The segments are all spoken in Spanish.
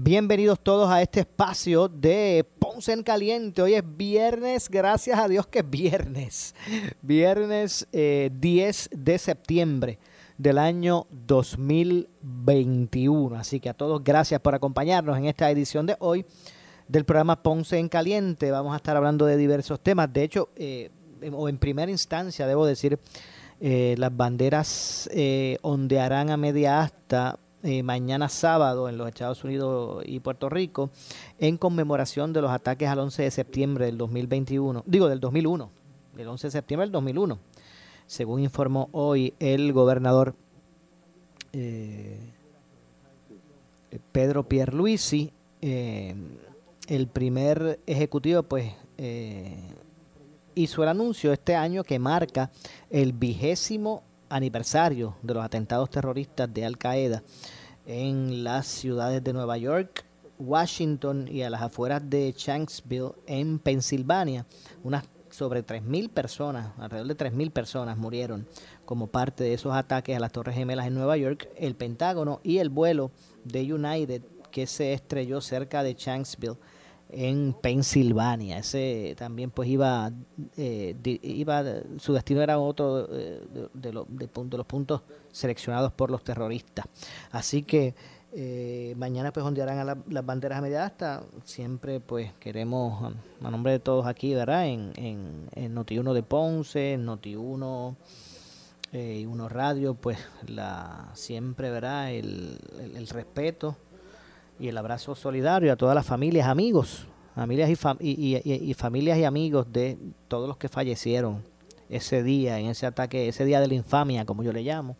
bienvenidos todos a este espacio de Ponce en Caliente. Hoy es viernes, gracias a Dios que es viernes. Viernes 10 eh, de septiembre del año 2021. Así que a todos gracias por acompañarnos en esta edición de hoy del programa Ponce en Caliente. Vamos a estar hablando de diversos temas. De hecho, eh, o en primera instancia, debo decir, eh, las banderas ondearán a media asta eh, mañana sábado en los Estados Unidos y Puerto Rico en conmemoración de los ataques al 11 de septiembre del 2021, digo del 2001, del 11 de septiembre del 2001, según informó hoy el gobernador Pedro Pierluisi, el primer ejecutivo pues hizo el anuncio este año que marca el vigésimo aniversario de los atentados terroristas de Al Qaeda en las ciudades de Nueva York, Washington y a las afueras de Shanksville en Pensilvania. Unas sobre 3.000 personas, alrededor de 3.000 personas murieron como parte de esos ataques a las Torres Gemelas en Nueva York, el Pentágono y el vuelo de United que se estrelló cerca de Shanksville en Pensilvania. Ese también pues iba, eh, iba su destino era otro eh, de, los puntos seleccionados por los terroristas. Así que eh, mañana pues ondearán a las banderas a media. Siempre pues queremos, a nombre de todos aquí, ¿verdad? En, en, en Noti1 de Ponce, en Noti1 y Uno Radio, pues la siempre, ¿verdad? el, el respeto y el abrazo solidario a todas las familias, amigos, familias y, familias y amigos de todos los que fallecieron ese día, en ese ataque, ese día de la infamia, como yo le llamo,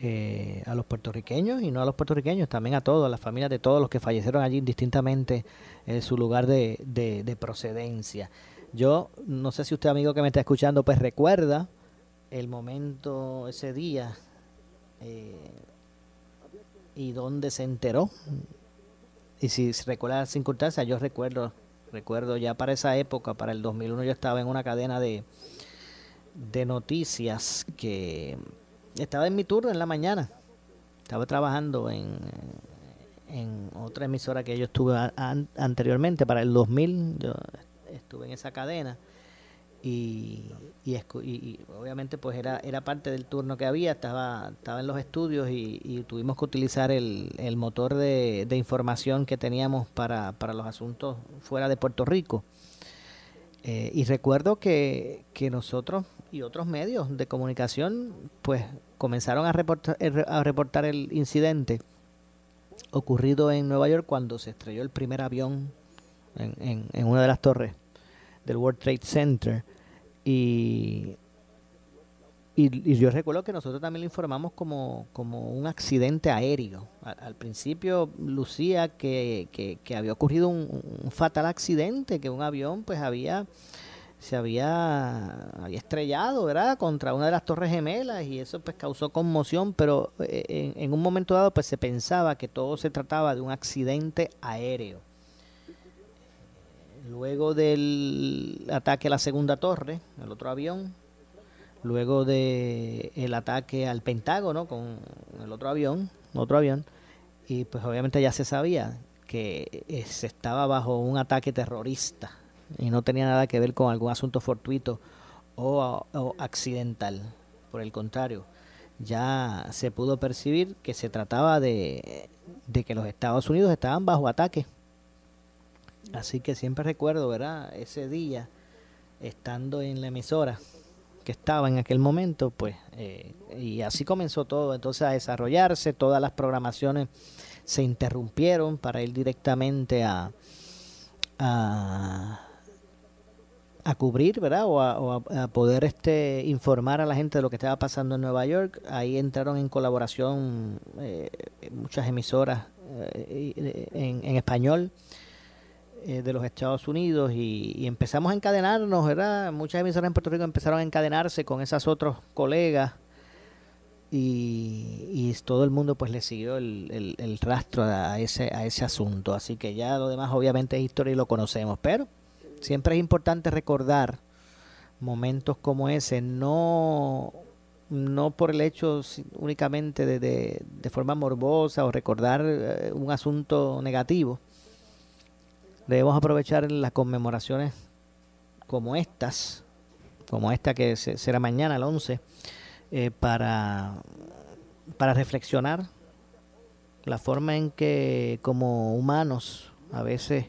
eh, a los puertorriqueños y no a los puertorriqueños, también a todos, a las familias de todos los que fallecieron allí indistintamente en su lugar de, de procedencia. Yo no sé si usted, amigo que me está escuchando, pues recuerda el momento, ese día, eh, y dónde se enteró. Y si recuerda las circunstancias, yo recuerdo, recuerdo ya para esa época, para el 2001, yo estaba en una cadena de, de noticias que estaba en mi turno en la mañana. Estaba trabajando en, en otra emisora que yo estuve anteriormente, para el 2000, yo estuve en esa cadena y, y, obviamente pues era, era parte del turno que había, estaba, estaba en los estudios y, tuvimos que utilizar el, el motor de, información que teníamos para, para los asuntos fuera de Puerto Rico. Eh, y recuerdo que, que nosotros y otros medios de comunicación pues comenzaron a reportar, eh, a reportar el incidente ocurrido en Nueva York cuando se estrelló el primer avión en, en una de las torres del World Trade Center y, y, yo recuerdo que nosotros también lo informamos como, como un accidente aéreo. Al, principio lucía que, que, había ocurrido un, fatal accidente, que un avión pues había se había, había estrellado, ¿verdad? Contra una de las torres gemelas y eso pues causó conmoción, pero eh, en, en un momento dado pues se pensaba que todo se trataba de un accidente aéreo. Luego del ataque a la segunda torre, el otro avión, luego de el ataque al Pentágono con el otro avión, otro avión, y pues obviamente ya se sabía que eh, se estaba bajo un ataque terrorista y no tenía nada que ver con algún asunto fortuito o, o accidental. Por el contrario, ya se pudo percibir que se trataba de, de que los Estados Unidos estaban bajo ataque Así que siempre recuerdo, ¿verdad? Ese día estando en la emisora que estaba en aquel momento, pues, eh, y así comenzó todo entonces a desarrollarse, todas las programaciones se interrumpieron para ir directamente a, a, cubrir, ¿verdad? O, a, poder este, informar a la gente de lo que estaba pasando en Nueva York. Ahí entraron en colaboración eh, muchas emisoras eh, en, en español eh, de los Estados Unidos y, empezamos a encadenarnos, ¿verdad? Muchas emisoras en Puerto Rico empezaron a encadenarse con esos otros colegas y, todo el mundo pues le siguió el, rastro a ese, a ese asunto. Así que ya lo demás obviamente es historia y lo conocemos, pero siempre es importante recordar momentos como ese, no por el hecho únicamente de, de, forma morbosa o recordar eh, un asunto negativo, debemos aprovechar las conmemoraciones como estas, como esta que será mañana, el 11, eh, para, para reflexionar la forma en que como humanos a veces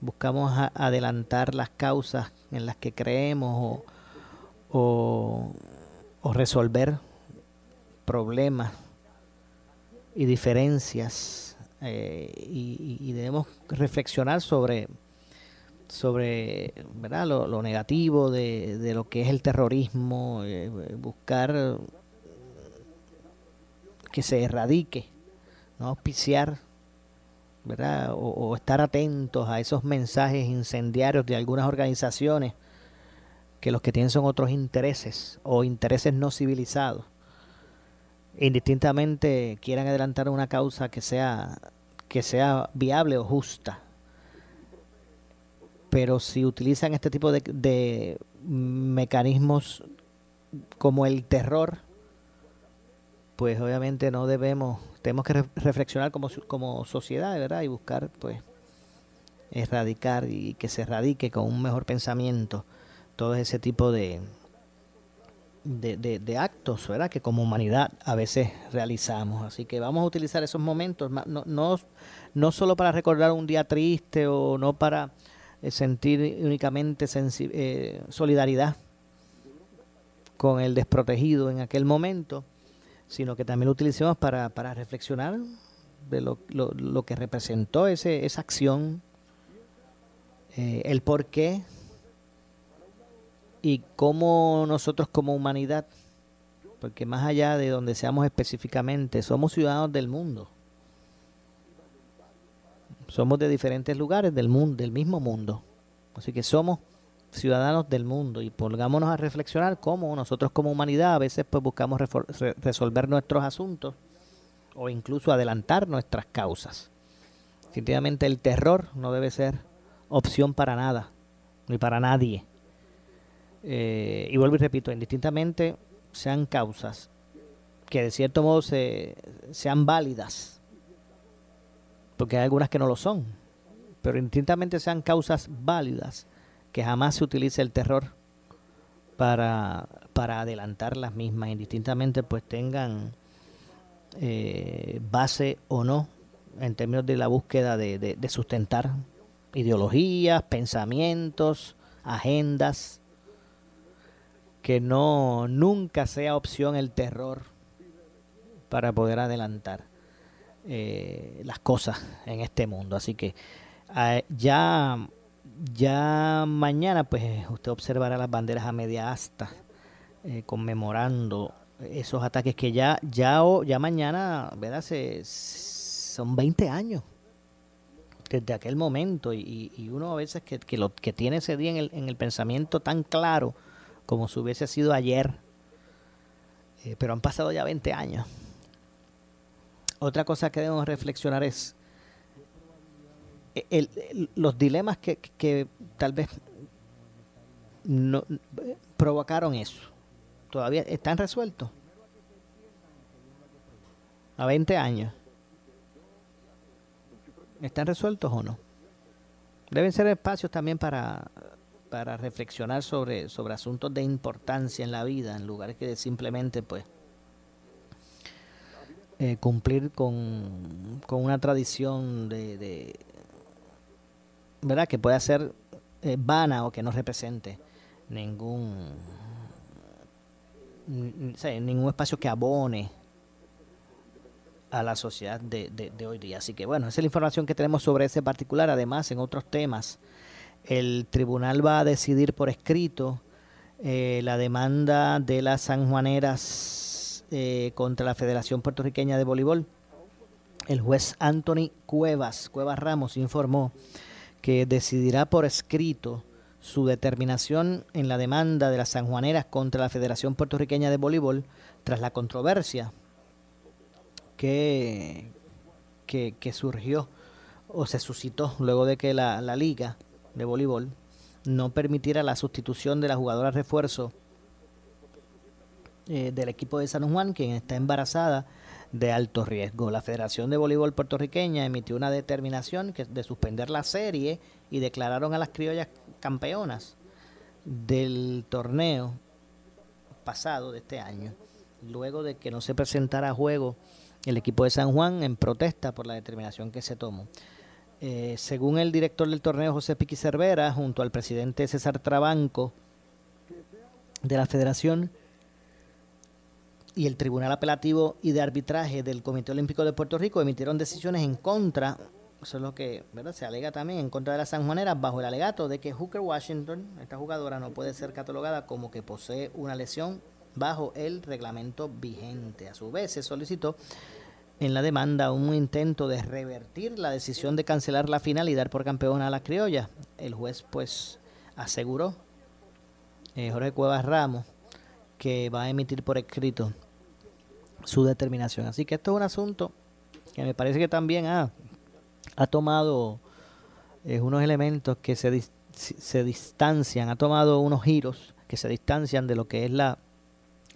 buscamos adelantar las causas en las que creemos o, o resolver problemas y diferencias eh, y, debemos reflexionar sobre, sobre ¿verdad? Lo, negativo de, lo que es el terrorismo, eh, buscar que se erradique, no auspiciar, ¿verdad? O, estar atentos a esos mensajes incendiarios de algunas organizaciones que los que tienen son otros intereses o intereses no civilizados indistintamente quieran adelantar una causa que sea que sea viable o justa. Pero si utilizan este tipo de, mecanismos como el terror, pues obviamente no debemos, tenemos que reflexionar como, como sociedad, ¿verdad? Y buscar, pues, erradicar y que se erradique con un mejor pensamiento todo ese tipo de, de, actos ¿verdad? que como humanidad a veces realizamos. Así que vamos a utilizar esos momentos, no, no, no solo para recordar un día triste o no para eh, sentir únicamente eh, solidaridad con el desprotegido en aquel momento, sino que también lo utilicemos para, para reflexionar de lo, lo, lo que representó ese, esa acción, eh, el por qué y cómo nosotros como humanidad, porque más allá de donde seamos específicamente, somos ciudadanos del mundo. Somos de diferentes lugares del mundo, del mismo mundo. Así que somos ciudadanos del mundo y pongámonos a reflexionar cómo nosotros como humanidad a veces pues buscamos resolver nuestros asuntos o incluso adelantar nuestras causas. Definitivamente el terror no debe ser opción para nada, ni para nadie. Eh, y vuelvo y repito, indistintamente sean causas que de cierto modo se, sean válidas, porque hay algunas que no lo son, pero indistintamente sean causas válidas, que jamás se utilice el terror para, para adelantar las mismas, indistintamente pues tengan eh, base o no en términos de la búsqueda de, de sustentar ideologías, pensamientos, agendas, que no nunca sea opción el terror para poder adelantar eh, las cosas en este mundo. Así que ah, ya, ya mañana pues usted observará las banderas a media asta eh, conmemorando esos ataques que ya, ya, ya mañana, ¿verdad? Se, son 20 años desde aquel momento y, y uno a veces que, que, lo, que tiene ese día en el, en el pensamiento tan claro como si hubiese sido ayer, eh, pero han pasado ya 20 años. Otra cosa que debemos reflexionar es eh, los dilemas que, tal vez no, provocaron eso. ¿Todavía están resueltos? A 20 años. ¿Están resueltos o no? Deben ser espacios también para para reflexionar sobre, sobre asuntos de importancia en la vida, en lugar que de simplemente pues eh, cumplir con, con, una tradición de, verdad que pueda ser eh, vana o que no represente ningún ningún espacio que abone a la sociedad de, de, hoy día. Así que bueno, esa es la información que tenemos sobre ese particular. Además, en otros temas, el tribunal va a decidir por escrito eh, la demanda de las sanjuaneras eh, contra la Federación Puertorriqueña de Voleibol. El juez Anthony Cuevas, Cuevas Ramos, informó que decidirá por escrito su determinación en la demanda de las sanjuaneras contra la Federación Puertorriqueña de Voleibol tras la controversia que, que, surgió o se suscitó luego de que la, la liga de voleibol no permitiera la sustitución de la jugadora refuerzo eh, del equipo de San Juan, quien está embarazada de alto riesgo. La Federación de Voleibol puertorriqueña emitió una determinación de suspender la serie y declararon a las criollas campeonas del torneo pasado de este año, luego de que no se presentara a juego el equipo de San Juan en protesta por la determinación que se tomó. Eh, según el director del torneo José Piqui Cervera, junto al presidente César Trabanco de la federación y el Tribunal Apelativo y de Arbitraje del Comité Olímpico de Puerto Rico, emitieron decisiones en contra, eso es lo que ¿verdad? se alega también, en contra de las sanjuaneras, bajo el alegato de que Hooker Washington, esta jugadora, no puede ser catalogada como que posee una lesión bajo el reglamento vigente. A su vez, se solicitó en la demanda un intento de revertir la decisión de cancelar la final y dar por campeona a la criolla. El juez pues aseguró, eh, Jorge Cuevas Ramos, que va a emitir por escrito su determinación. Así que esto es un asunto que me parece que también ha, ha tomado eh, unos elementos que se, se distancian, ha tomado unos giros que se distancian de lo que es la,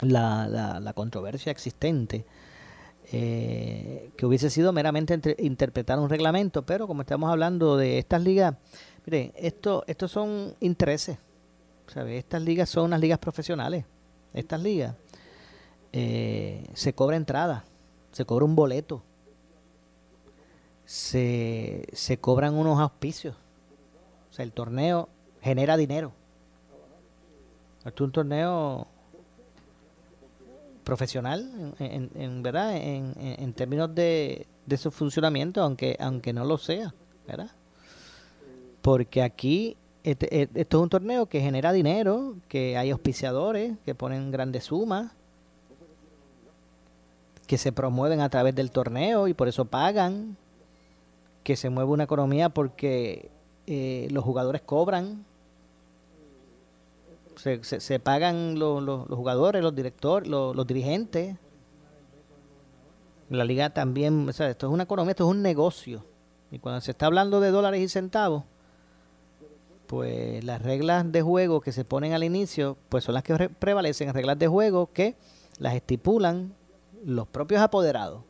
la, la controversia existente eh, que hubiese sido meramente interpretar un reglamento, pero como estamos hablando de estas ligas, mire, esto, estos son intereses, ¿sabe? Estas ligas son unas ligas profesionales, estas ligas eh, se cobra entrada, se cobra un boleto, se, se cobran unos auspicios, o sea, el torneo genera dinero. Esto es un torneo profesional, en, verdad, en, términos de, de, su funcionamiento, aunque, aunque no lo sea, ¿verdad? Porque aquí este, e, esto es un torneo que genera dinero, que hay auspiciadores que ponen grandes sumas, que se promueven a través del torneo y por eso pagan, que se mueve una economía porque eh, los jugadores cobran se, se, pagan los, los, jugadores, los directores, los, los, dirigentes. La liga también, o sea, esto es una economía, esto es un negocio. Y cuando se está hablando de dólares y centavos, pues las reglas de juego que se ponen al inicio, pues son las que prevalecen, reglas de juego que las estipulan los propios apoderados.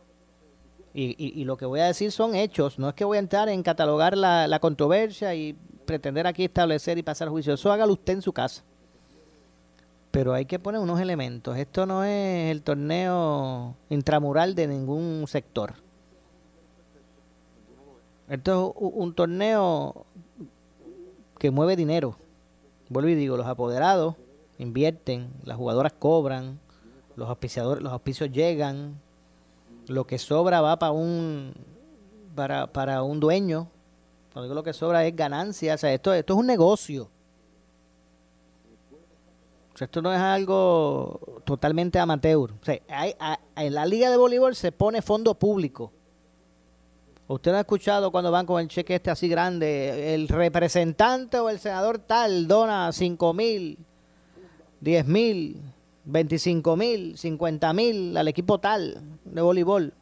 Y, y, lo que voy a decir son hechos, no es que voy a entrar en catalogar la, la controversia y pretender aquí establecer y pasar juicio, eso hágalo usted en su casa pero hay que poner unos elementos. Esto no es el torneo intramural de ningún sector. Esto es un torneo que mueve dinero. Vuelvo y digo, los apoderados invierten, las jugadoras cobran, los auspiciadores, los auspicios llegan, lo que sobra va para un para, para un dueño. Lo que sobra es ganancia, o sea, esto, esto es un negocio esto no es algo totalmente amateur. en la liga de voleibol se pone fondo público. Usted no ha escuchado cuando van con el cheque este así grande, el representante o el senador tal dona 5 mil, 10 mil, 25 mil, 50 mil al equipo tal de voleibol.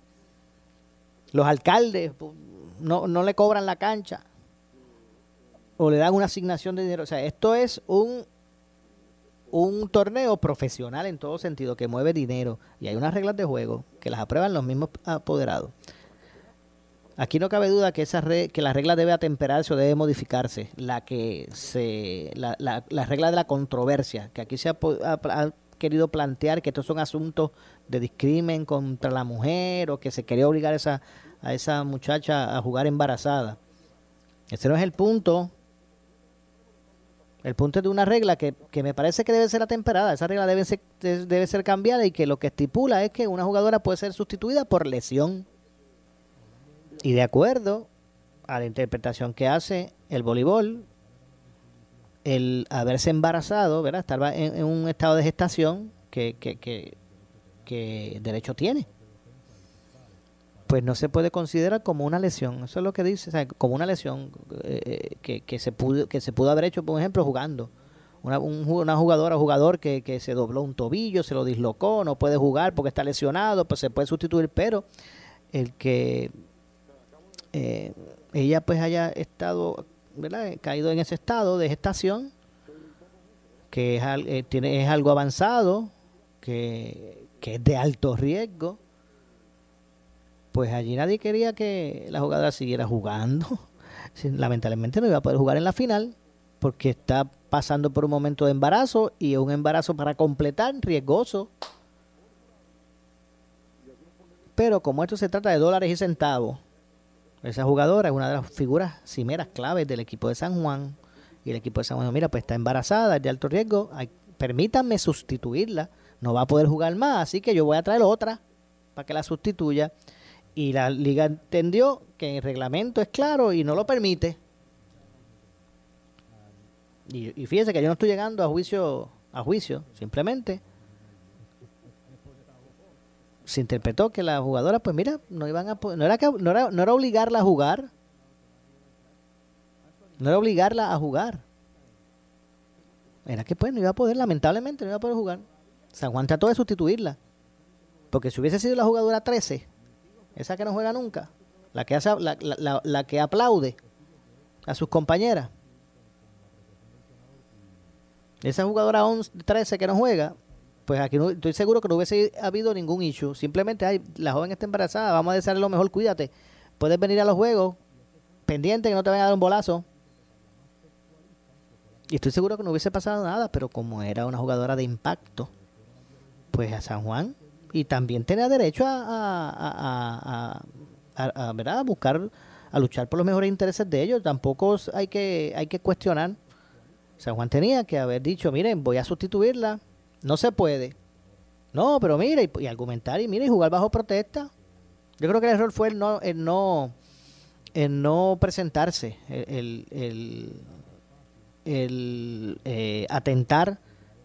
Los alcaldes pues, no, no le cobran la cancha o le dan una asignación de dinero. O sea, esto es un un torneo profesional en todo sentido, que mueve dinero y hay unas reglas de juego que las aprueban los mismos apoderados. Aquí no cabe duda que esa que la regla debe atemperarse o debe modificarse. La que se la, la, regla de la controversia, que aquí se ha, querido plantear que estos son asuntos de discrimen contra la mujer o que se quería obligar esa, a esa muchacha a jugar embarazada. Ese no es el punto El punto es de una regla que, que me parece que debe ser atemperada. Esa regla debe ser, debe ser cambiada y que lo que estipula es que una jugadora puede ser sustituida por lesión. Y de acuerdo a la interpretación que hace el voleibol, el haberse embarazado, ¿verdad? Estar en, un estado de gestación que, que, que, que derecho tiene pues no se puede considerar como una lesión. Eso es lo que dice, como una lesión eh, que, que, se pudo, que se pudo haber hecho, por ejemplo, jugando. Una, una jugadora o jugador que, que, se dobló un tobillo, se lo dislocó, no puede jugar porque está lesionado, pues se puede sustituir, pero el que eh, ella pues haya estado, ¿verdad? caído en ese estado de gestación, que es, eh, tiene, es algo avanzado, que, que es de alto riesgo, pues allí nadie quería que la jugadora siguiera jugando. Lamentablemente no iba a poder jugar en la final porque está pasando por un momento de embarazo y es un embarazo para completar riesgoso. Pero como esto se trata de dólares y centavos, esa jugadora es una de las figuras cimeras claves del equipo de San Juan. Y el equipo de San Juan, mira, pues está embarazada, es de alto riesgo, permítanme sustituirla, no va a poder jugar más, así que yo voy a traer otra para que la sustituya y la liga entendió que el reglamento es claro y no lo permite. Y, fíjese que yo no estoy llegando a juicio, a juicio, simplemente se interpretó que la jugadora, pues mira, no iban a no era, no era, no era obligarla a jugar, no era obligarla a jugar, era que pues no iba a poder, lamentablemente no iba a poder jugar. San Juan trató de sustituirla, porque si hubiese sido la jugadora 13, esa que no juega nunca, la que, aplaude a sus compañeras. Esa jugadora 11, 13 que no juega, pues aquí no, estoy seguro que no hubiese habido ningún issue. Simplemente, ay, la joven está embarazada, vamos a desearle lo mejor, cuídate. Puedes venir a los juegos, pendiente que no te vaya a dar un bolazo. Y estoy seguro que no hubiese pasado nada, pero como era una jugadora de impacto, pues a San Juan y también tenía derecho a, a, ¿verdad? buscar, a luchar por los mejores intereses de ellos. Tampoco hay que, hay que cuestionar. San Juan tenía que haber dicho, miren, voy a sustituirla. No se puede. No, pero mire, y, argumentar y mire, y jugar bajo protesta. Yo creo que el error fue el no, el no, el no presentarse, el, el, el, eh, atentar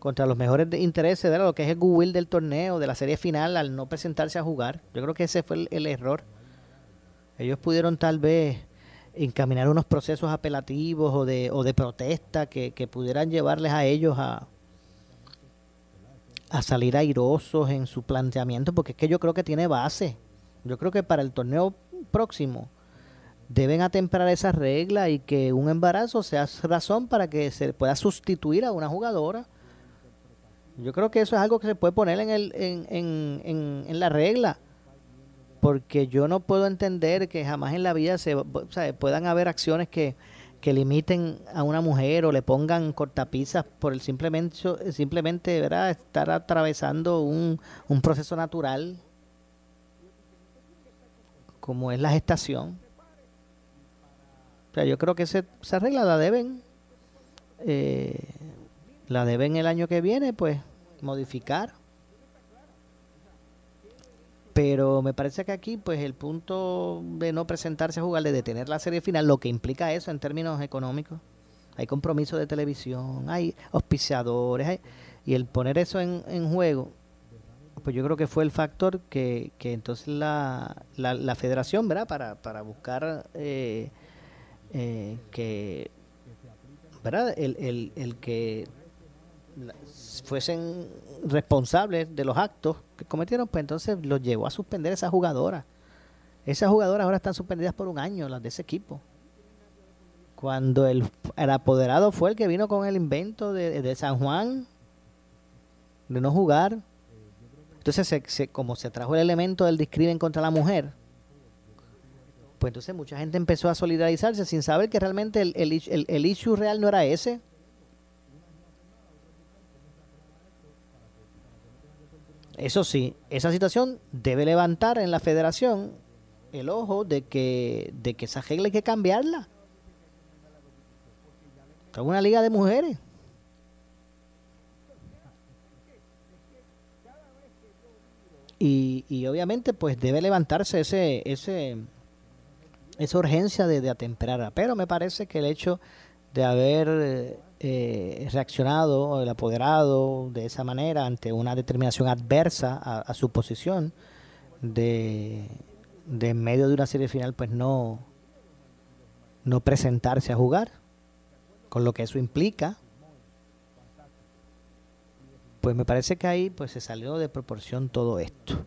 contra los mejores intereses de lo que es el goodwill del torneo, de la serie final, al no presentarse a jugar. Yo creo que ese fue el, error. Ellos pudieron tal vez encaminar unos procesos apelativos o de, o de protesta que, pudieran llevarles a ellos a, a salir airosos en su planteamiento, porque es que yo creo que tiene base. Yo creo que para el torneo próximo deben atemperar esa regla y que un embarazo sea razón para que se pueda sustituir a una jugadora yo creo que eso es algo que se puede poner en, el, en, en, en, la regla. Porque yo no puedo entender que jamás en la vida se puedan haber acciones que, que limiten a una mujer o le pongan cortapisas por el simplemente, simplemente ¿verdad? estar atravesando un, un proceso natural como es la gestación. O sea, yo creo que ese, esa regla la deben eh, la deben el año que viene, pues modificar. Pero me parece que aquí, pues el punto de no presentarse a jugar, de detener la serie final, lo que implica eso en términos económicos, hay compromiso de televisión, hay auspiciadores, y el poner eso en, en, juego, pues yo creo que fue el factor que, que entonces la, la, federación, ¿verdad? Para, para buscar eh, eh, que, ¿verdad? El, el, el que fuesen responsables de los actos que cometieron, pues entonces los llevó a suspender esa jugadora. Esas jugadoras ahora están suspendidas por un año, las de ese equipo. Cuando el, apoderado fue el que vino con el invento de, San Juan, de no jugar. Entonces, se, como se trajo el elemento del discrimen contra la mujer, pues entonces mucha gente empezó a solidarizarse sin saber que realmente el, el, el issue real no era ese. Eso sí, esa situación debe levantar en la federación el ojo de que, de que esa regla hay que cambiarla. Es una liga de mujeres. Y, y, obviamente pues debe levantarse ese, ese esa urgencia de atemperarla. Pero me parece que el hecho de haber eh, eh, reaccionado el apoderado de esa manera ante una determinación adversa a, su posición de, de, en medio de una serie final pues no no presentarse a jugar con lo que eso implica pues me parece que ahí pues se salió de proporción todo esto.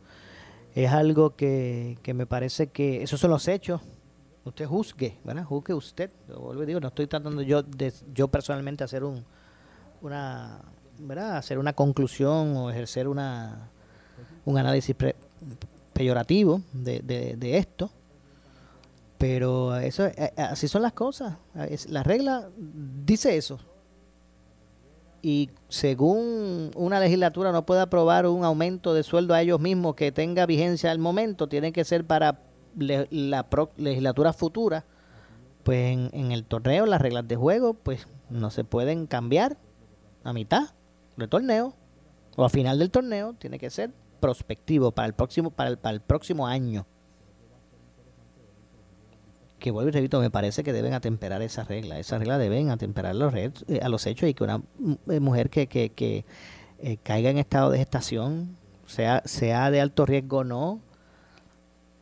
Es algo que, que me parece que esos son los hechos usted juzgue, ¿verdad? Juzgue usted. Vuelvo digo, no estoy tratando yo de yo personalmente hacer un una ¿verdad? hacer una conclusión o ejercer una un análisis peyorativo de, de, esto. Pero eso eh, eh, así son las cosas. La regla dice eso. Y según una legislatura no puede aprobar un aumento de sueldo a ellos mismos que tenga vigencia al momento, tiene que ser para la legislatura futura, pues en, el torneo, las reglas de juego, pues no se pueden cambiar a mitad del torneo o a final del torneo, tiene que ser prospectivo para el próximo, para el, para el próximo año. Que vuelvo y repito, me parece que deben atemperar esa regla. Esa regla deben atemperar los eh, a los hechos y que una eh, mujer que, que, que eh, caiga en estado de gestación, sea, sea de alto riesgo o no,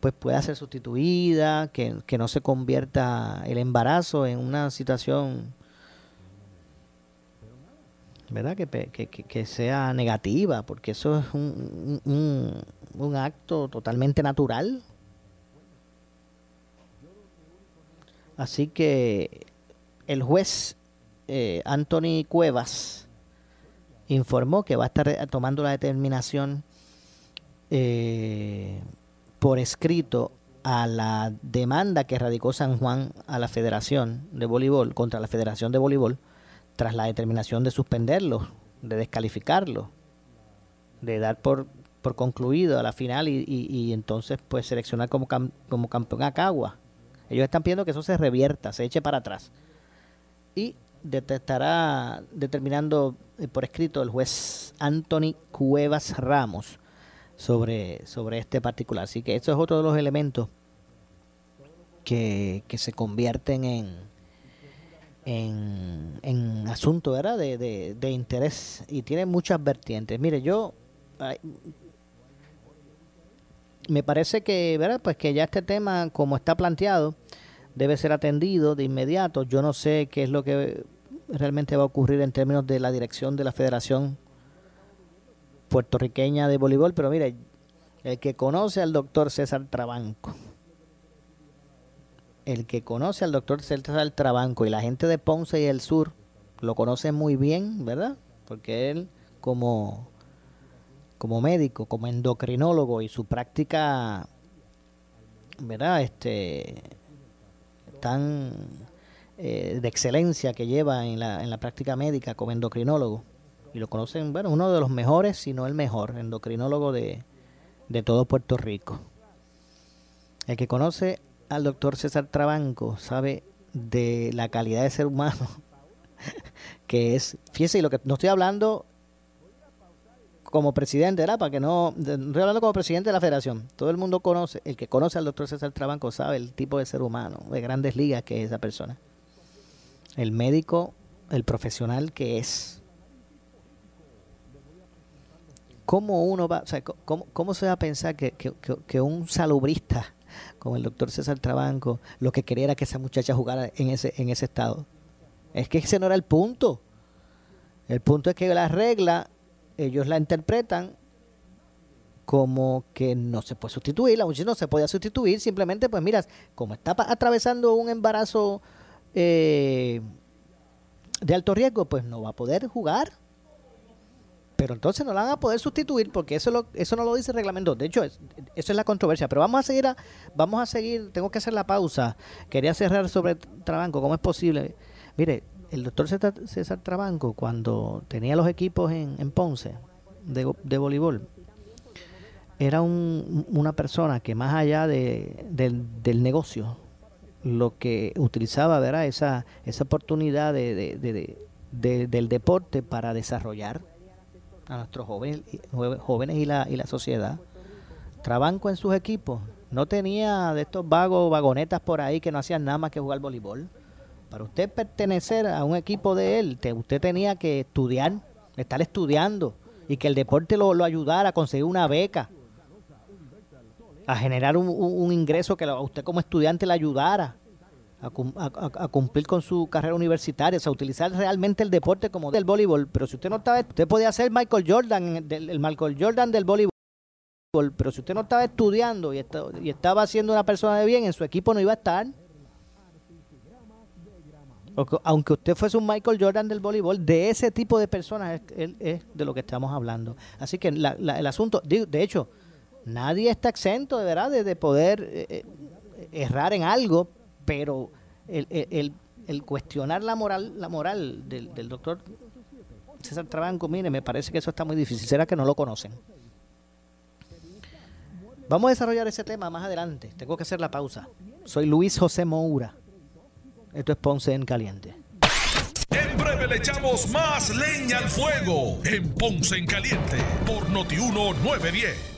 pues pueda ser sustituida, que, no se convierta el embarazo en una situación, ¿verdad? Que, que, sea negativa, porque eso es un, un, acto totalmente natural. Así que el juez eh, Anthony Cuevas informó que va a estar tomando la determinación eh, por escrito a la demanda que radicó San Juan a la Federación de Voleibol, contra la Federación de Voleibol, tras la determinación de suspenderlo, de descalificarlo, de dar por, por concluido a la final y, y, entonces pues seleccionar como, como campeón a Cagua. Ellos están pidiendo que eso se revierta, se eche para atrás. Y estará determinando eh, por escrito el juez Anthony Cuevas Ramos sobre, sobre este particular. Así que eso es otro de los elementos que, se convierten en, en, en asunto ¿verdad? De, de, interés y tiene muchas vertientes. Mire, yo me parece que, ¿verdad? Pues que ya este tema, como está planteado, debe ser atendido de inmediato. Yo no sé qué es lo que realmente va a ocurrir en términos de la dirección de la Federación puertorriqueña de voleibol, pero mire, el que conoce al doctor César Trabanco, el que conoce al doctor César Trabanco y la gente de Ponce y el sur lo conoce muy bien, ¿verdad? Porque él como, como médico, como endocrinólogo y su práctica, ¿verdad? Este, tan eh, de excelencia que lleva en la, en la práctica médica como endocrinólogo y lo conocen, bueno, uno de los mejores, si no el mejor, endocrinólogo de, de todo Puerto Rico. El que conoce al doctor César Trabanco sabe de la calidad de ser humano que es. Fíjese, lo que no estoy hablando como presidente, ¿verdad? Para que no. Estoy hablando como presidente de la federación. Todo el mundo conoce, el que conoce al doctor César Trabanco sabe el tipo de ser humano, de grandes ligas que es esa persona. El médico, el profesional que es ¿cómo uno va, o sea, cómo, se va a pensar que, un salubrista como el doctor César Trabanco lo que quería era que esa muchacha jugara en ese, en ese estado? Es que ese no era el punto. El punto es que la regla, ellos la interpretan como que no se puede sustituir, la muchacha no se podía sustituir, simplemente pues mira, como está atravesando un embarazo eh, de alto riesgo, pues no va a poder jugar pero entonces no la van a poder sustituir porque eso lo, eso no lo dice el reglamento. De hecho, eso es la controversia. Pero vamos a seguir, vamos a seguir, tengo que hacer la pausa. Quería cerrar sobre Trabanco, ¿cómo es posible? Mire, el doctor César, Trabanco, cuando tenía los equipos en, Ponce de, de voleibol, era una persona que más allá de, del, negocio, lo que utilizaba, ¿verdad? Esa, esa oportunidad de, del deporte para desarrollar a nuestros jóvenes, jóvenes y, la, y la sociedad, Trabanco en sus equipos. No tenía de estos vagos, vagonetas por ahí que no hacían nada más que jugar voleibol. Para usted pertenecer a un equipo de él, usted tenía que estudiar, estar estudiando y que el deporte lo, lo ayudara a conseguir una beca, a generar un, ingreso que a usted como estudiante le ayudara a, cumplir con su carrera universitaria, o sea, utilizar realmente el deporte como del voleibol. Pero si usted no estaba, usted podía ser Michael Jordan, el Michael Jordan del voleibol. Pero si usted no estaba estudiando y, estaba siendo una persona de bien, en su equipo no iba a estar aunque usted fuese un Michael Jordan del voleibol, de ese tipo de personas es, de lo que estamos hablando. Así que el asunto, de, hecho, nadie está exento de verdad de, poder eh, eh, errar en algo, pero el, cuestionar la moral, la moral del, del doctor César Trabanco, mire, me parece que eso está muy difícil. ¿Será que no lo conocen? Vamos a desarrollar ese tema más adelante. Tengo que hacer la pausa. Soy Luis José Moura. Esto es Ponce en Caliente. En breve le echamos más leña al fuego en Ponce en Caliente por Notiuno 910.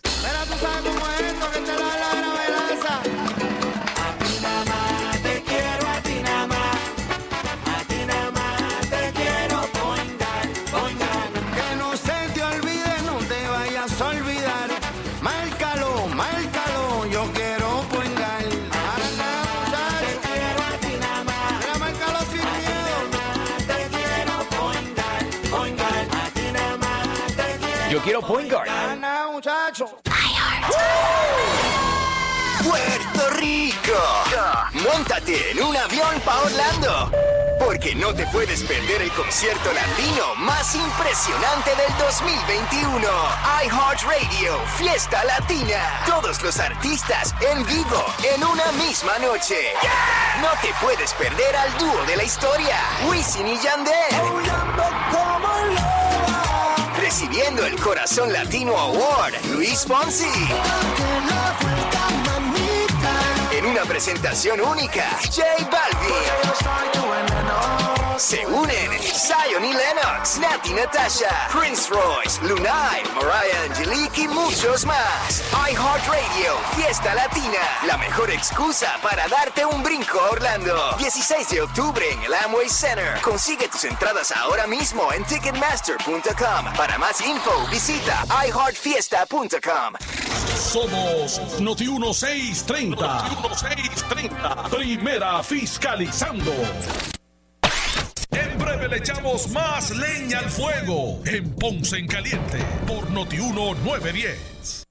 Pero tú sabes cómo es esto que te da la gravedad. A ti nada más te quiero, a ti nada más. A ti nada más te quiero poingar, poingar. Que no se te olvide, no te vayas a olvidar. Márcalo, márcalo, yo quiero poingar. Para nada, te quiero a ti nada más. Mira, márcalo sin miedo. Te quiero poingar, poingar. A ti nada más te quiero. Yo quiero point guard. Gana, muchacho. Puerto Rico. Montate en un avión pa' Orlando. Porque no te puedes perder el concierto latino más impresionante del 2021. iHeartRadio, Fiesta Latina. Todos los artistas en vivo en una misma noche. No te puedes perder al dúo de la historia, Wisin y Yandel. Recibiendo el Corazón Latino Award, Luis Fonsi. Una presentación única, J Balvin. Se unen Zion y Lennox, Nati Natasha, Prince Royce, Lunay, Mariah Angelique y muchos más. iHeartRadio, Fiesta Latina, la mejor excusa para darte un brinco a Orlando. 16 de octubre en el Amway Center. Consigue tus entradas ahora mismo en Ticketmaster.com. Para más info, visita iHeartFiesta.com. Somos Noti 1630. Noti 1630. Primera fiscalizando. En breve le echamos más leña al fuego en Ponce en Caliente por Noti 910.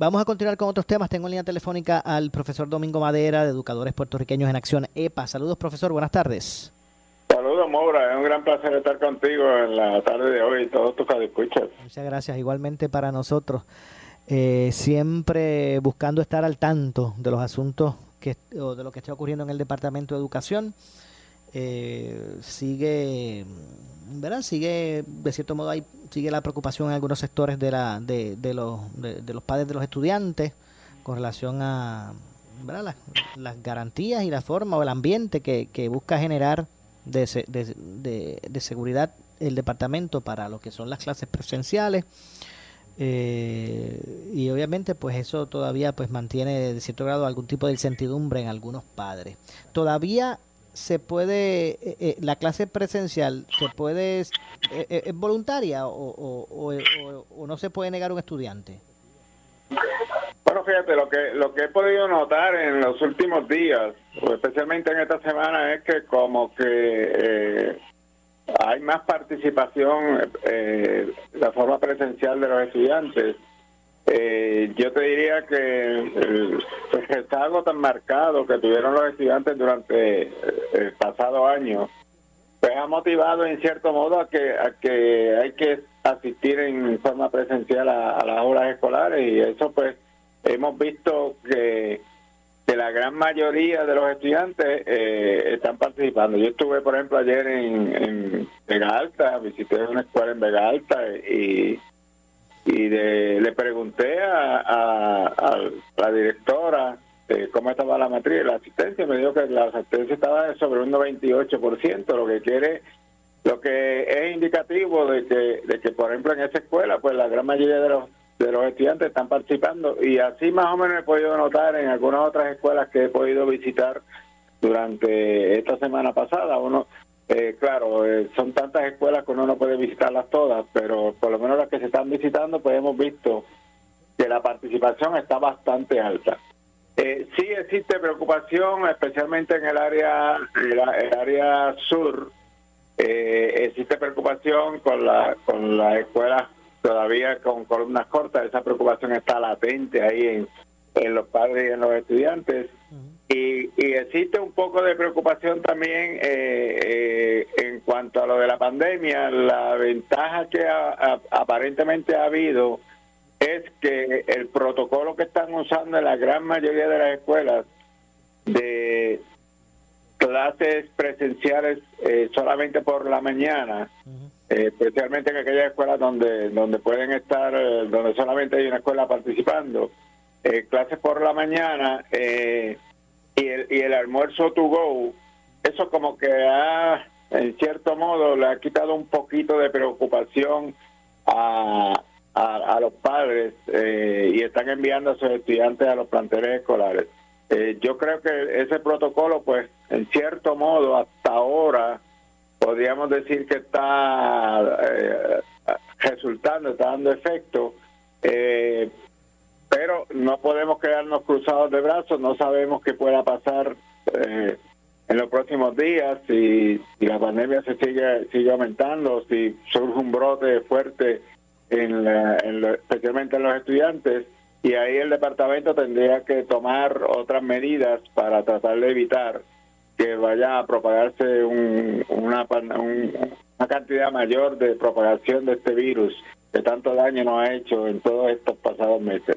Vamos a continuar con otros temas. Tengo en línea telefónica al profesor Domingo Madera, de Educadores Puertorriqueños en Acción EPA. Saludos, profesor. Buenas tardes. Saludos, Maura. Es un gran placer estar contigo en la tarde de hoy y todos tus escuchas. Muchas gracias. Igualmente para nosotros. Eh, siempre buscando estar al tanto de los asuntos que, o de lo que está ocurriendo en el Departamento de Educación. Eh, sigue, ¿verdad? Sigue, de cierto modo, hay, sigue la preocupación en algunos sectores de, la, de, los, de, los padres de los estudiantes con relación a. Las, garantías y la forma o el ambiente que, busca generar de- de seguridad el departamento para lo que son las clases presenciales. Eh, y obviamente pues eso todavía pues mantiene de cierto grado algún tipo de incertidumbre en algunos padres. Todavía se puede, eh, eh, la clase presencial se puede, eh, es voluntaria o, o- o- no se puede negar un estudiante. Bueno, fíjate, lo que lo que he podido notar en los últimos días, especialmente en esta semana, es que como que hay más participación la forma presencial de los estudiantes. Eh, yo te diría que el, el rezago tan marcado que tuvieron los estudiantes durante eh, el pasado año pues ha motivado en cierto modo a que a que hay que asistir en forma presencial a, a las aulas escolares y eso pues hemos visto que, que la gran mayoría de los estudiantes eh, están participando. Yo estuve, por ejemplo, ayer en, en Vega Alta, visité una escuela en Vega Alta y, y de- le pregunté a, la directora eh, cómo estaba la matriz, la asistencia, me dijo que la asistencia estaba sobre un 98%, lo que quiere, lo que es indicativo de que, de que por ejemplo en esa escuela, pues la gran mayoría de los de los estudiantes están participando y así más o menos he podido notar en algunas otras escuelas que he podido visitar durante esta semana pasada. Uno, eh, claro, eh, son tantas escuelas que uno no puede visitarlas todas, pero por lo menos las que se están visitando, pues hemos visto que la participación está bastante alta. Eh, sí existe preocupación, especialmente en el área, el, área sur. Eh, existe preocupación con la con las escuelas todavía con columnas cortas. Esa preocupación está latente ahí en, en los padres y en los estudiantes. Y, y existe un poco de preocupación también eh, eh, en cuanto a lo de la pandemia. La ventaja que ha- aparentemente ha habido es que el protocolo que están usando en la gran mayoría de las escuelas de clases presenciales eh, solamente por la mañana, eh, especialmente en aquellas escuelas donde donde pueden estar, eh, donde solamente hay una escuela participando, eh, clases por la mañana eh, y, el, y el almuerzo to go, eso como que ha, en cierto modo, le ha quitado un poquito de preocupación a, a, a los padres eh, y están enviando a sus estudiantes a los planteles escolares. Eh, yo creo que ese protocolo, pues, en cierto modo, hasta ahora, podríamos decir que está eh, resultando, está dando efecto, eh, pero no podemos quedarnos cruzados de brazos, no sabemos qué pueda pasar eh, en los próximos días, si, si la pandemia se sigue, sigue aumentando, si surge un brote fuerte, en la- en lo- especialmente en los estudiantes, y ahí el departamento tendría que tomar otras medidas para tratar de evitar que vaya a propagarse un- una, un- una cantidad mayor de propagación de este virus que tanto daño nos ha hecho en todos estos pasados meses.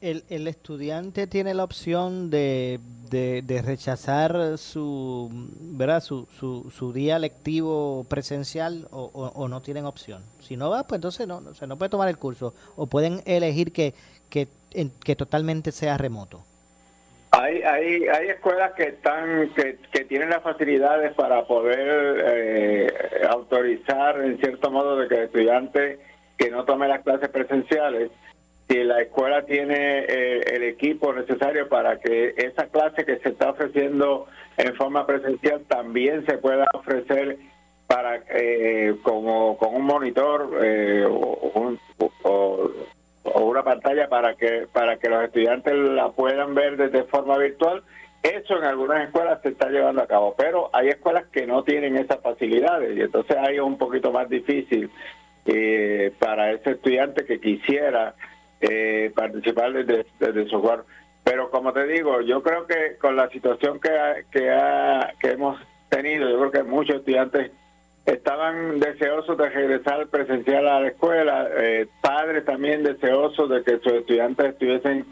El, el estudiante tiene la opción de, de, rechazar su, ¿verdad? Su, su, su día lectivo presencial o, o- no tienen opción. Si no va, pues entonces no, o no puede tomar el curso. O pueden elegir que, que, en- que totalmente sea remoto. Hay, hay, hay escuelas que están que tienen las facilidades para poder eh, autorizar en cierto modo de que el estudiante que no tome las clases presenciales si la escuela tiene eh, el equipo necesario para que esa clase que se está ofreciendo en forma presencial también se pueda ofrecer para eh, como con un monitor eh, o, un- o- o una pantalla para que para que los estudiantes la puedan ver desde forma virtual eso en algunas escuelas se está llevando a cabo. Pero hay escuelas que no tienen esas facilidades y entonces es un poquito más difícil eh, para ese estudiante que quisiera eh, participar desde, su hogar. Pero como te digo, yo creo que con la situación que, ha- que, ha- que hemos tenido, yo creo que muchos estudiantes estaban deseosos de regresar presencial a la escuela, eh, padres también deseosos de que sus estudiantes estuviesen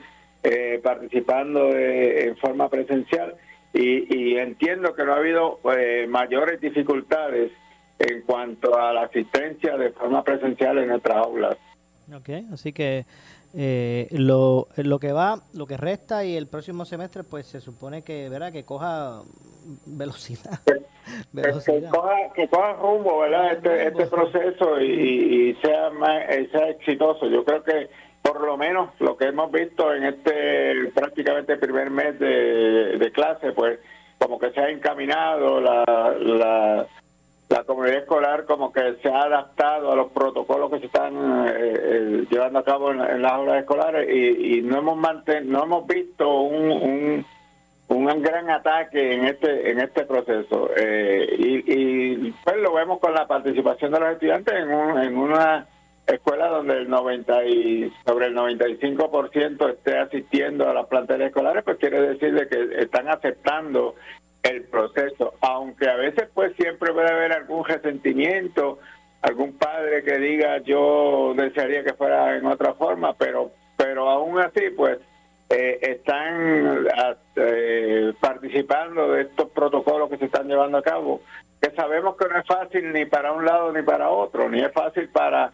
eh, participando de- en forma presencial y, y entiendo que no ha habido eh, mayores dificultades en cuanto a la asistencia de forma presencial en nuestras aulas. Ok, así que eh, lo, lo que va, lo que resta y el próximo semestre, pues se supone que, verá, que coja velocidad. que, velocidad. coja, que coja rumbo, ¿verdad? Este, este proceso y, y sea más, sea exitoso. Yo creo que por lo menos lo que hemos visto en este prácticamente primer mes de, de clase, pues como que se ha encaminado la, la comunidad escolar, como que se ha adaptado a los protocolos que se están eh, eh, llevando a cabo en, en las aulas escolares y, no hemos manten, no hemos visto un, un un gran ataque en este en este proceso. Eh, y, y, pues lo vemos con la participación de los estudiantes en, un- en una escuela donde el 90 y sobre el 95% esté asistiendo a las planteles escolares pues quiere decir de que están aceptando el proceso aunque a veces pues siempre puede haber algún resentimiento algún padre que diga yo desearía que fuera en otra forma pero pero aún así pues eh, están eh, participando de estos protocolos que se están llevando a cabo, que sabemos que no es fácil ni para un lado ni para otro, ni es fácil para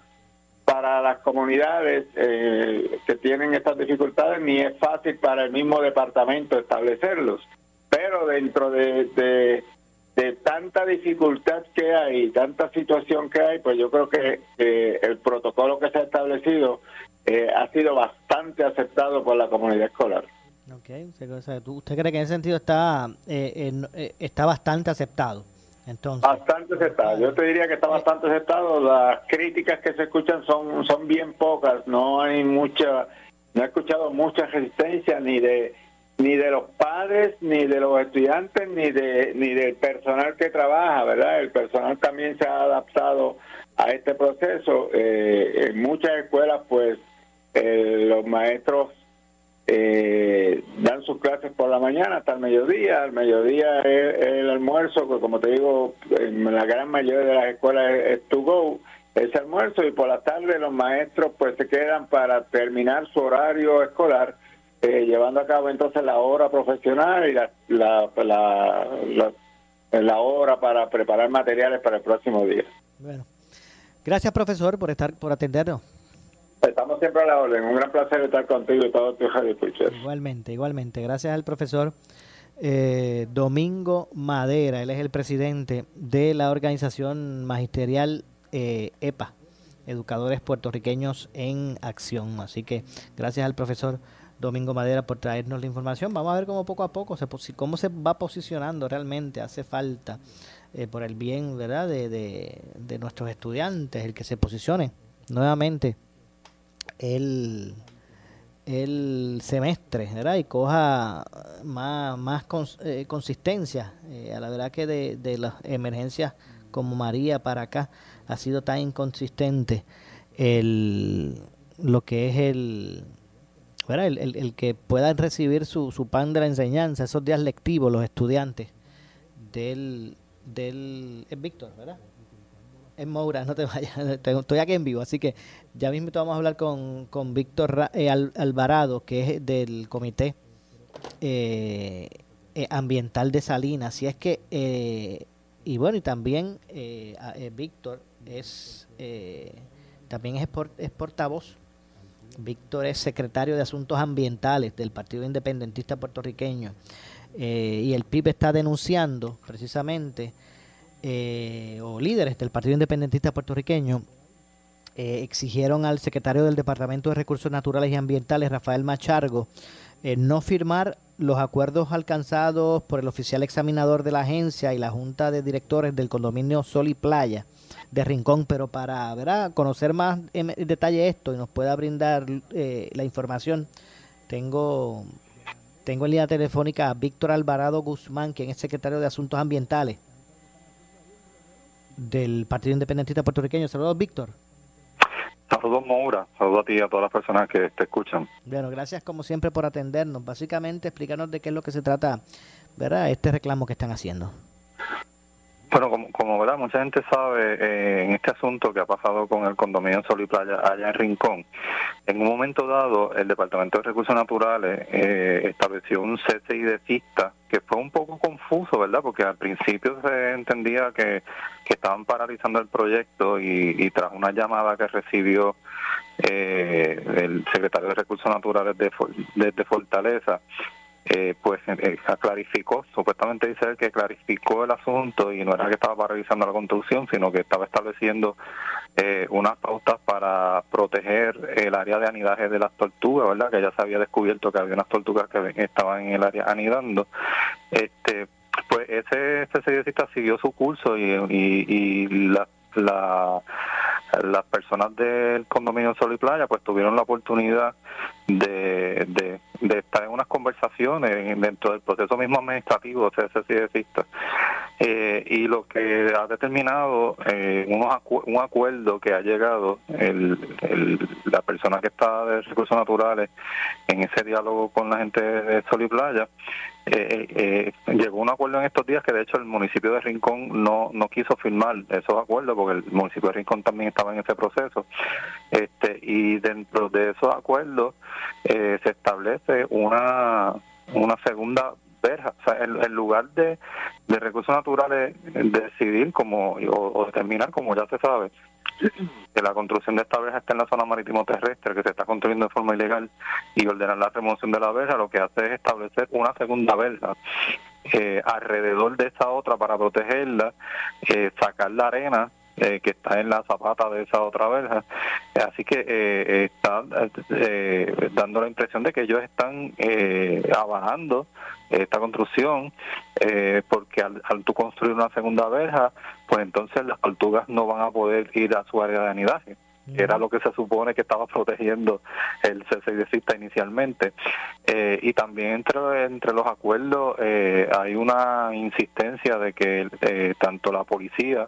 para las comunidades eh, que tienen estas dificultades, ni es fácil para el mismo departamento establecerlos. Pero dentro de, de, de tanta dificultad que hay, tanta situación que hay, pues yo creo que eh, el protocolo que se ha establecido eh, ha sido bastante aceptado por la comunidad escolar. Ok, o sea, o sea, ¿tú- ¿usted cree que en ese sentido está, eh, eh, está bastante aceptado? Entonces, Bastante aceptado. Yo te diría que está bastante aceptado. Las críticas que se escuchan son son bien pocas. No hay mucha, no he escuchado mucha resistencia ni de ni de los padres, ni de los estudiantes, ni de ni del personal que trabaja, ¿verdad? El personal también se ha adaptado a este proceso. Eh, en muchas escuelas, pues, eh, los maestros eh, dan sus clases por la mañana hasta el mediodía. Al mediodía es, el almuerzo, que como te digo, en la gran mayoría de las escuelas es, es to go, ese almuerzo, y por la tarde los maestros pues se quedan para terminar su horario escolar, eh, llevando a cabo entonces la hora profesional y la, la, la, la, la hora para preparar materiales para el próximo día. bueno. Gracias, profesor, por estar, por atendernos. Estamos siempre a la orden. Un gran placer estar contigo y todos tus radio escuchas. Igualmente, igualmente. Gracias al profesor eh, Domingo Madera. Él es el presidente de la organización magisterial eh, EPA, Educadores Puertorriqueños en Acción. Así que gracias al profesor Domingo Madera por traernos la información. Vamos a ver cómo poco a poco, se, cómo se va posicionando realmente. Hace falta eh, por el bien ¿verdad? De, nuestros estudiantes, el que se posicione nuevamente el, el semestre, ¿verdad? Y coja más, más eh, consistencia. Eh, a la verdad que de, de las emergencias como María para acá ha sido tan inconsistente el, lo que es el. El, el- el que puedan recibir su, su pan de la enseñanza, esos días lectivos, los estudiantes del... del es Víctor, ¿verdad? Es Moura, no te vayas, estoy aquí en vivo, así que ya mismo vamos a hablar con, con Víctor eh, Al- Alvarado, que es del Comité eh, eh, Ambiental de Salinas. Así es que, eh, y bueno, y también eh, eh, Víctor es, también es, por- es portavoz. Víctor es secretario de Asuntos Ambientales del Partido Independentista Puertorriqueño. Eh, y el PIB está denunciando precisamente eh, o líderes del Partido Independentista puertorriqueño eh, exigieron al secretario del Departamento de Recursos Naturales y Ambientales, Rafael Machargo, no firmar los acuerdos alcanzados por el oficial examinador de la agencia y la Junta de Directores del condominio Sol y Playa de Rincón, pero para ¿verdad? conocer más en detalle esto y nos pueda brindar eh, la información, tengo, tengo en línea telefónica a Víctor Alvarado Guzmán, quien es secretario de Asuntos Ambientales del Partido Independentista Puertorriqueño. Saludos, Víctor. Saludos, Moura. Saludos a ti y a todas las personas que te escuchan. Bueno, gracias como siempre por atendernos. Básicamente, explícanos de qué es lo que se trata, ¿verdad? Este reclamo que están haciendo. Bueno, como, como verdad, mucha gente sabe eh, en este asunto que ha pasado con el condominio Sol y Playa allá en Rincón, en un momento dado el Departamento de Recursos Naturales eh, estableció un cese y desista que fue un poco confuso, ¿verdad? Porque al principio se entendía que, que estaban paralizando el proyecto y, tras una llamada que recibió eh, el secretario de Recursos Naturales de, desde Fortaleza, eh, pues eh, clarificó, supuestamente dice él que clarificó el asunto y no era que estaba paralizando la construcción, sino que estaba estableciendo eh, unas pautas para proteger el área de anidaje de las tortugas, ¿verdad? Que ya se había descubierto que había unas tortugas que estaban en el área anidando. Este, pues ese CCDcista siguió su curso y, y, y la, la, las personas del condominio Sol y Playa pues tuvieron la oportunidad de, de, de estar en unas conversaciones dentro del proceso mismo administrativo de CCDcista eh, y lo que ha determinado eh, unos acu- un acuerdo que ha llegado el, el- la persona que está de recursos naturales en ese diálogo con la gente de Sol y Playa eh, eh, llegó a un acuerdo en estos días que de hecho el municipio de Rincón no, no quiso firmar esos acuerdos porque el municipio de Rincón también estaba en ese proceso. Este y dentro de esos acuerdos eh, se establece una una segunda verja. O sea en, en lugar de, de recursos naturales decidir como o, o determinar como ya se sabe que la construcción de esta verja está en la zona marítimo terrestre que se está construyendo de forma ilegal y ordenar la remoción de la verja, lo que hace es establecer una segunda verja eh, alrededor de esa otra para protegerla, eh, sacar la arena eh, que está en la zapata de esa otra verja. Así que eh, está eh, dando la impresión de que ellos están eh, avanando esta construcción eh, porque al, al tú construir una segunda verja, pues entonces las tortugas no van a poder ir a su área de anidaje que era lo que se supone que estaba protegiendo el CCDcista inicialmente. Eh, y también entre, entre los acuerdos eh, hay una insistencia de que eh, tanto la policía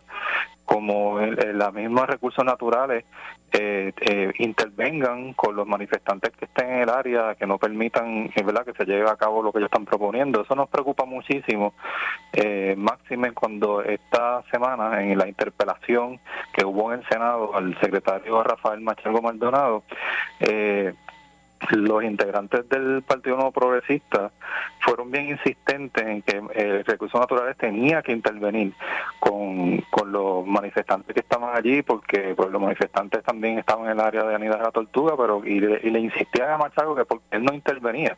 como el, el- la misma recursos naturales eh, eh, intervengan con los manifestantes que estén en el área, que no permitan eh, ¿verdad? que se lleve a cabo lo que ellos están proponiendo. Eso nos preocupa muchísimo, eh, máxime cuando esta semana en la interpelación que hubo en el Senado al secretario Rafael Machalgo Maldonado, eh, los integrantes del Partido Nuevo Progresista fueron bien insistentes en que eh, Recursos Naturales tenía que intervenir con, con los manifestantes que estaban allí, porque pues, los manifestantes también estaban en el área de Anida de la Tortuga, pero y le, y le insistían a Machalgo que porque él no intervenía.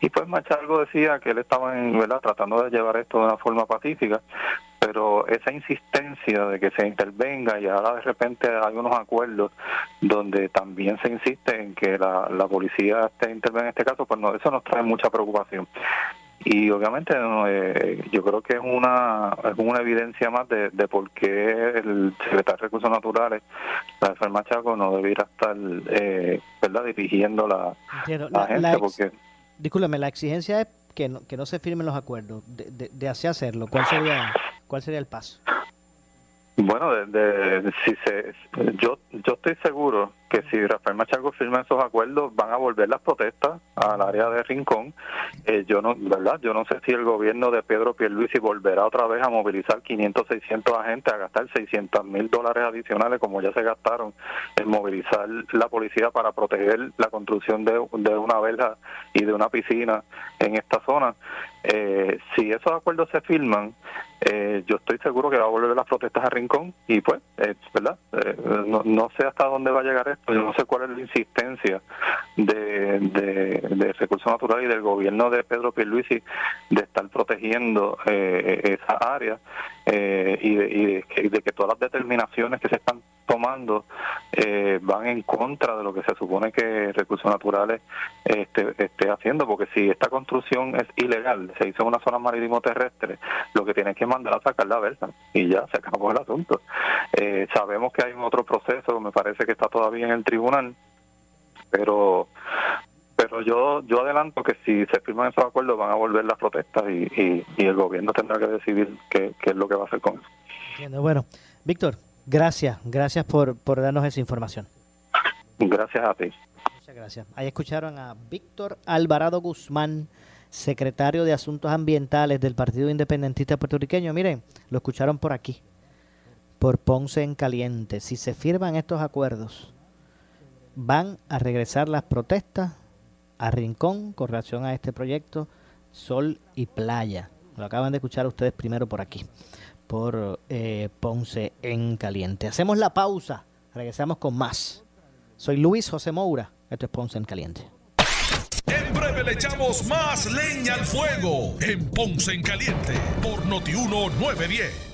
Y pues Machalgo decía que él estaba en, ¿verdad? tratando de llevar esto de una forma pacífica, pero esa insistencia de que se intervenga y ahora de repente hay unos acuerdos donde también se insiste en que la, la policía esté intervenga en este caso, pues no, eso nos trae mucha preocupación. Y obviamente no, eh, yo creo que es una, es una evidencia más de, de por qué el secretario de Recursos Naturales, Rafael Machaco, no debiera estar eh, ¿verdad? dirigiendo la, Entiendo. la La- agencia, la porque Discúlpeme, la exigencia es que no, que no se firmen los acuerdos. De, de, de así hacerlo, ¿cuál sería, ¿cuál sería el paso? Bueno, de, de- si se, yo, yo estoy seguro que si Rafael Machaco firma esos acuerdos van a volver las protestas al área de Rincón. Eh, yo no, verdad, yo no sé si el gobierno de Pedro Pierluisi volverá otra vez a movilizar 500, 600 agentes a gastar 600 mil dólares adicionales como ya se gastaron en movilizar la policía para proteger la construcción de, de una verja y de una piscina en esta zona. Eh, si esos acuerdos se firman, eh, yo estoy seguro que va a volver las protestas a Rincón y pues, eh, ¿verdad? Eh, no, no sé hasta dónde va a llegar esto, yo no sé cuál es la insistencia de, de, de Recursos Naturales y del gobierno de Pedro Pierluisi de estar protegiendo eh, esa área eh, y, de, y de de que todas las determinaciones que se están tomando eh, van en contra de lo que se supone que Recursos Naturales este, esté haciendo, porque si esta construcción es ilegal, se hizo en una zona marítimo terrestre, lo que tiene que mandar a sacar la verja y ya se acabó el asunto. Eh, sabemos que hay otro proceso, me parece que está todavía en el tribunal, pero pero yo yo adelanto que si se firman esos acuerdos van a volver las protestas y, y, y el gobierno tendrá que decidir qué, es lo que va a hacer con eso. Bueno, Víctor, gracias, gracias por, por darnos esa información. Gracias a ti. Muchas gracias. Ahí escucharon a Víctor Alvarado Guzmán, secretario de Asuntos Ambientales del Partido Independentista Puertorriqueño. Miren, lo escucharon por aquí, por Ponce en Caliente. Si se firman estos acuerdos, van a regresar las protestas a Rincón con relación a este proyecto Sol y Playa. Lo acaban de escuchar ustedes primero por aquí, por eh, Ponce en Caliente. Hacemos la pausa, regresamos con más. Soy Luis José Moura, esto es Ponce en Caliente. En breve le echamos más leña al fuego en Ponce en Caliente por Notiuno 910.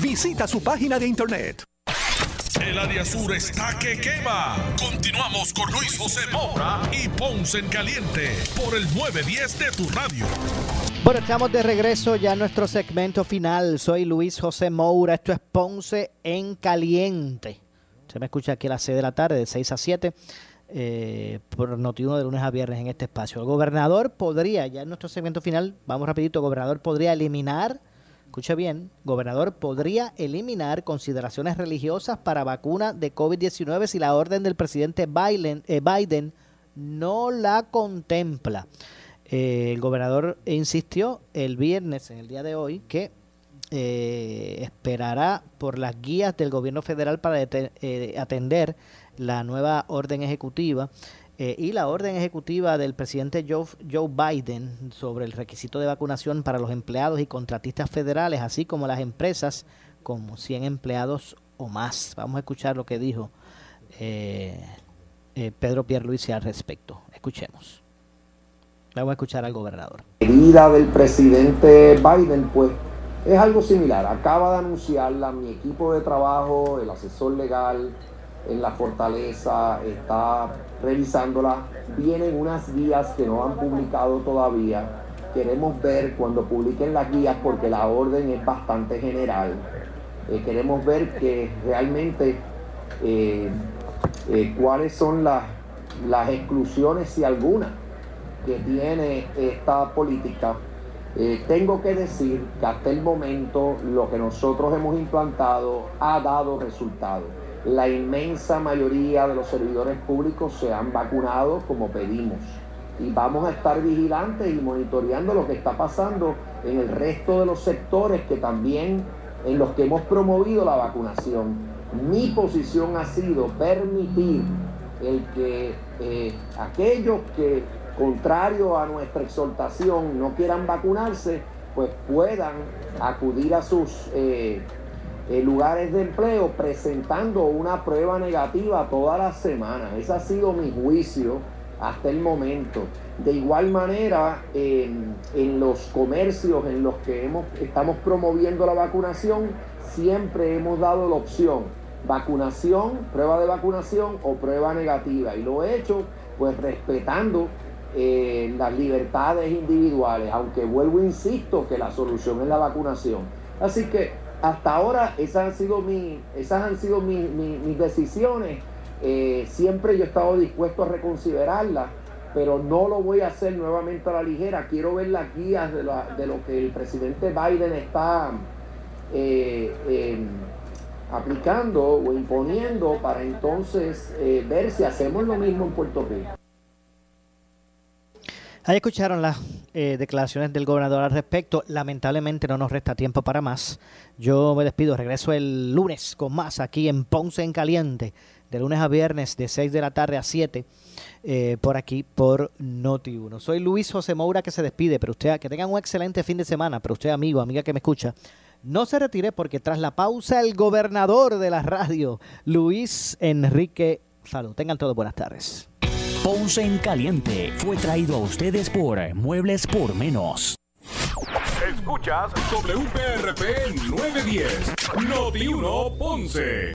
Visita su página de internet. El área sur está que quema. Continuamos con Luis José Moura y Ponce en Caliente por el 910 de tu radio. Bueno, estamos de regreso ya en nuestro segmento final. Soy Luis José Moura. Esto es Ponce en Caliente. Se me escucha aquí a las 6 de la tarde, de 6 a 7, eh, por Notiuno de lunes a viernes en este espacio. El gobernador podría, ya en nuestro segmento final, vamos rapidito, el gobernador podría eliminar, escuche bien, gobernador podría eliminar consideraciones religiosas para vacuna de COVID-19 si la orden del presidente Biden, eh, Biden no la contempla. Eh, el gobernador insistió el viernes, en el día de hoy, que eh, esperará por las guías del gobierno federal para atender la nueva orden ejecutiva eh, y la orden ejecutiva del presidente Joe, Biden sobre el requisito de vacunación para los empleados y contratistas federales, así como las empresas con 100 empleados o más. Vamos a escuchar lo que dijo eh, eh, Pedro Pierluisi al respecto. Escuchemos. Vamos a escuchar al gobernador. medida del presidente Biden, pues es algo similar. Acaba de anunciarla mi equipo de trabajo, el asesor legal en la fortaleza, está revisándola. Vienen unas guías que no han publicado todavía. Queremos ver cuando publiquen las guías porque la orden es bastante general. Eh, queremos ver que realmente eh, eh, cuáles son las, las exclusiones, si alguna, que tiene esta política. Tengo que decir que hasta el momento lo que nosotros hemos implantado ha dado resultados. La inmensa mayoría de los servidores públicos se han vacunado como pedimos y vamos a estar vigilantes y monitoreando lo que está pasando en el resto de los sectores que también en los que hemos promovido la vacunación. Mi posición ha sido permitir el que eh, aquellos que, contrario a nuestra exhortación, no quieran vacunarse, pues puedan acudir a sus eh, eh, lugares de empleo presentando una prueba negativa todas las semanas. Ese ha sido mi juicio hasta el momento. De igual manera, en, los comercios en los que hemos, estamos promoviendo la vacunación, siempre hemos dado la opción vacunación, prueba de vacunación o prueba negativa. Y lo he hecho pues respetando eh, las libertades individuales, aunque vuelvo e insisto que la solución es la vacunación. Así que hasta ahora esas han sido, mi, esas han sido mi- mi- mis decisiones. Eh, siempre yo he estado dispuesto a reconsiderarlas, pero no lo voy a hacer nuevamente a la ligera. Quiero ver las guías de, la- de lo que el presidente Biden está eh, eh, aplicando o imponiendo para entonces eh, ver si hacemos lo mismo en Puerto Rico. Ahí escucharon las eh, declaraciones del gobernador al respecto. Lamentablemente no nos resta tiempo para más. Yo me despido, regreso el lunes con más aquí en Ponce en Caliente, de lunes a viernes de 6 de la tarde a 7, eh, por aquí por Noti1. Soy Luis José Moura que se despide, pero usted que tengan un excelente fin de semana, pero usted amigo, amiga que me escucha, no se retire porque tras la pausa el gobernador de la radio, Luis Enrique Salud. Tengan todos buenas tardes. Ponce en Caliente fue traído a ustedes por Muebles por Menos. Escuchas WPRP 910, Noti 1 Ponce.